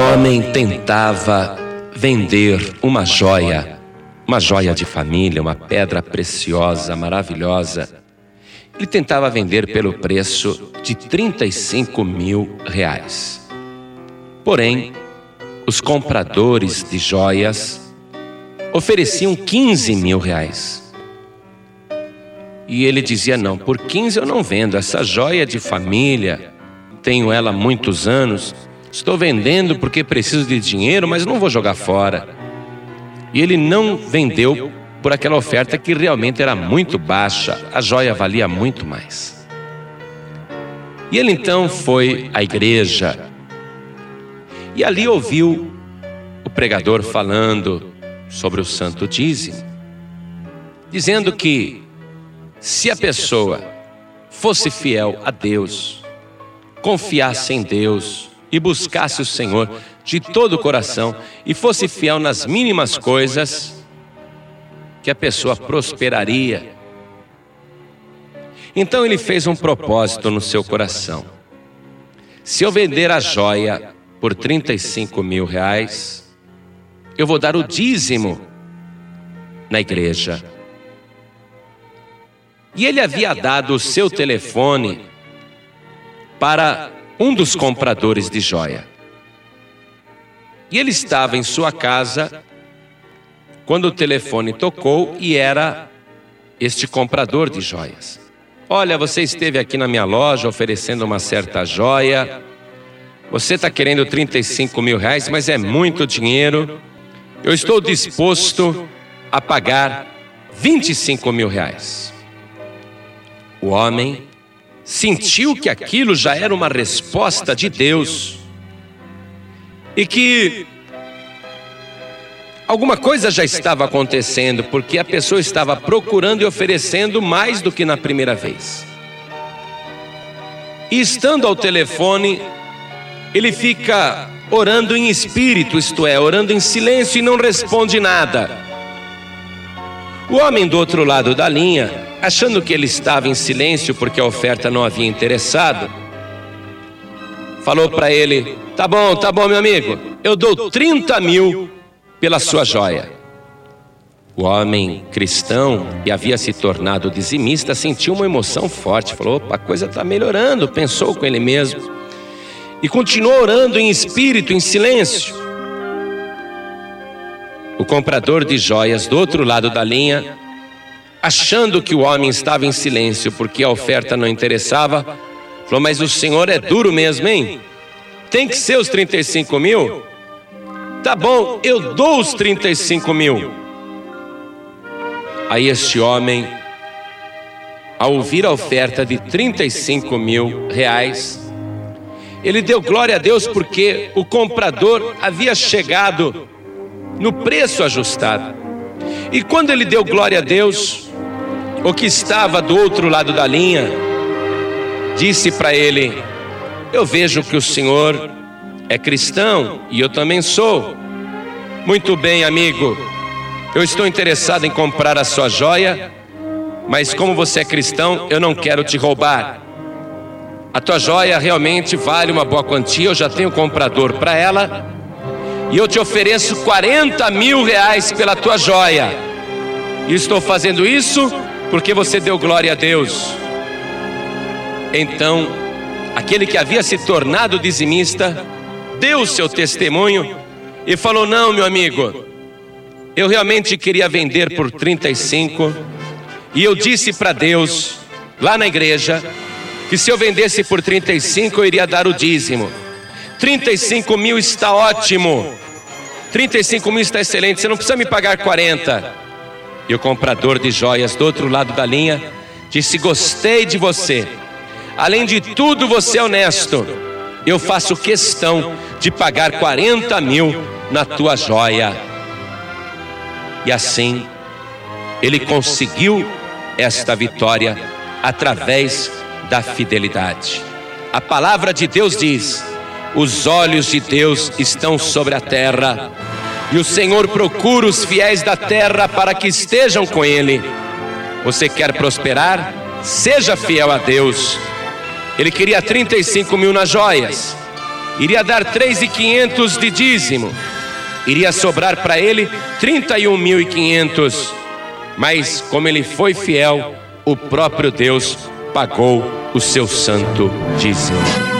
homem tentava vender uma joia, uma joia de família, uma pedra preciosa, maravilhosa. Ele tentava vender pelo preço de 35 mil reais. Porém, os compradores de joias ofereciam 15 mil reais. E ele dizia: Não, por 15 eu não vendo, essa joia de família, tenho ela há muitos anos, estou vendendo porque preciso de dinheiro, mas não vou jogar fora. E ele não vendeu por aquela oferta que realmente era muito baixa, a joia valia muito mais. E ele então foi à igreja e ali ouviu o pregador falando sobre o santo dízimo, dizendo que se a pessoa fosse fiel a Deus, confiasse em Deus e buscasse o Senhor de todo o coração e fosse fiel nas mínimas coisas, que a pessoa prosperaria. Então ele fez um propósito no seu coração. Se eu vender a joia por 35 mil reais, eu vou dar o dízimo na igreja. E ele havia dado o seu telefone para um dos compradores de joia. E ele estava em sua casa quando o telefone tocou e era este comprador de joias. Olha, você esteve aqui na minha loja oferecendo uma certa joia. Você está querendo 35 mil reais, mas é muito dinheiro. Eu estou disposto a pagar 25 mil reais. O homem sentiu que aquilo já era uma resposta de Deus e que Alguma coisa já estava acontecendo, porque a pessoa estava procurando e oferecendo mais do que na primeira vez. E estando ao telefone, ele fica orando em espírito, isto é, orando em silêncio e não responde nada. O homem do outro lado da linha, achando que ele estava em silêncio porque a oferta não havia interessado, falou para ele: Tá bom, tá bom, meu amigo, eu dou 30 mil pela sua joia. O homem cristão que havia se tornado dizimista sentiu uma emoção forte, falou: opa, a coisa está melhorando, pensou com ele mesmo. E continuou orando em espírito, em silêncio. O comprador de joias do outro lado da linha, achando que o homem estava em silêncio porque a oferta não interessava, falou: Mas o senhor é duro mesmo, hein? Tem que ser os 35 mil? Tá bom, eu dou os 35 mil. Aí este homem, ao ouvir a oferta de 35 mil reais, ele deu glória a Deus porque o comprador havia chegado no preço ajustado. E quando ele deu glória a Deus, o que estava do outro lado da linha disse para ele: Eu vejo que o senhor é cristão e eu também sou. Muito bem, amigo. Eu estou interessado em comprar a sua joia, mas como você é cristão, eu não quero te roubar. A tua joia realmente vale uma boa quantia, eu já tenho comprador para ela, e eu te ofereço 40 mil reais pela tua joia. E estou fazendo isso porque você deu glória a Deus. Então, aquele que havia se tornado dizimista, deu o seu testemunho e falou: Não, meu amigo, eu realmente queria vender por 35 e eu disse para Deus, lá na igreja, que se eu vendesse por 35 eu iria dar o dízimo. 35 mil está ótimo, 35 mil está excelente, você não precisa me pagar 40. E o comprador de joias do outro lado da linha disse: Gostei de você, além de tudo, você é honesto eu faço questão de pagar 40 mil na tua joia. E assim, ele conseguiu esta vitória através da fidelidade. A palavra de Deus diz: os olhos de Deus estão sobre a terra, e o Senhor procura os fiéis da terra para que estejam com Ele. Você quer prosperar? Seja fiel a Deus ele queria 35 mil nas joias. iria dar três e quinhentos de dízimo. Iria sobrar para ele trinta e um mil e quinhentos. Mas como ele foi fiel, o próprio Deus pagou o seu santo dízimo.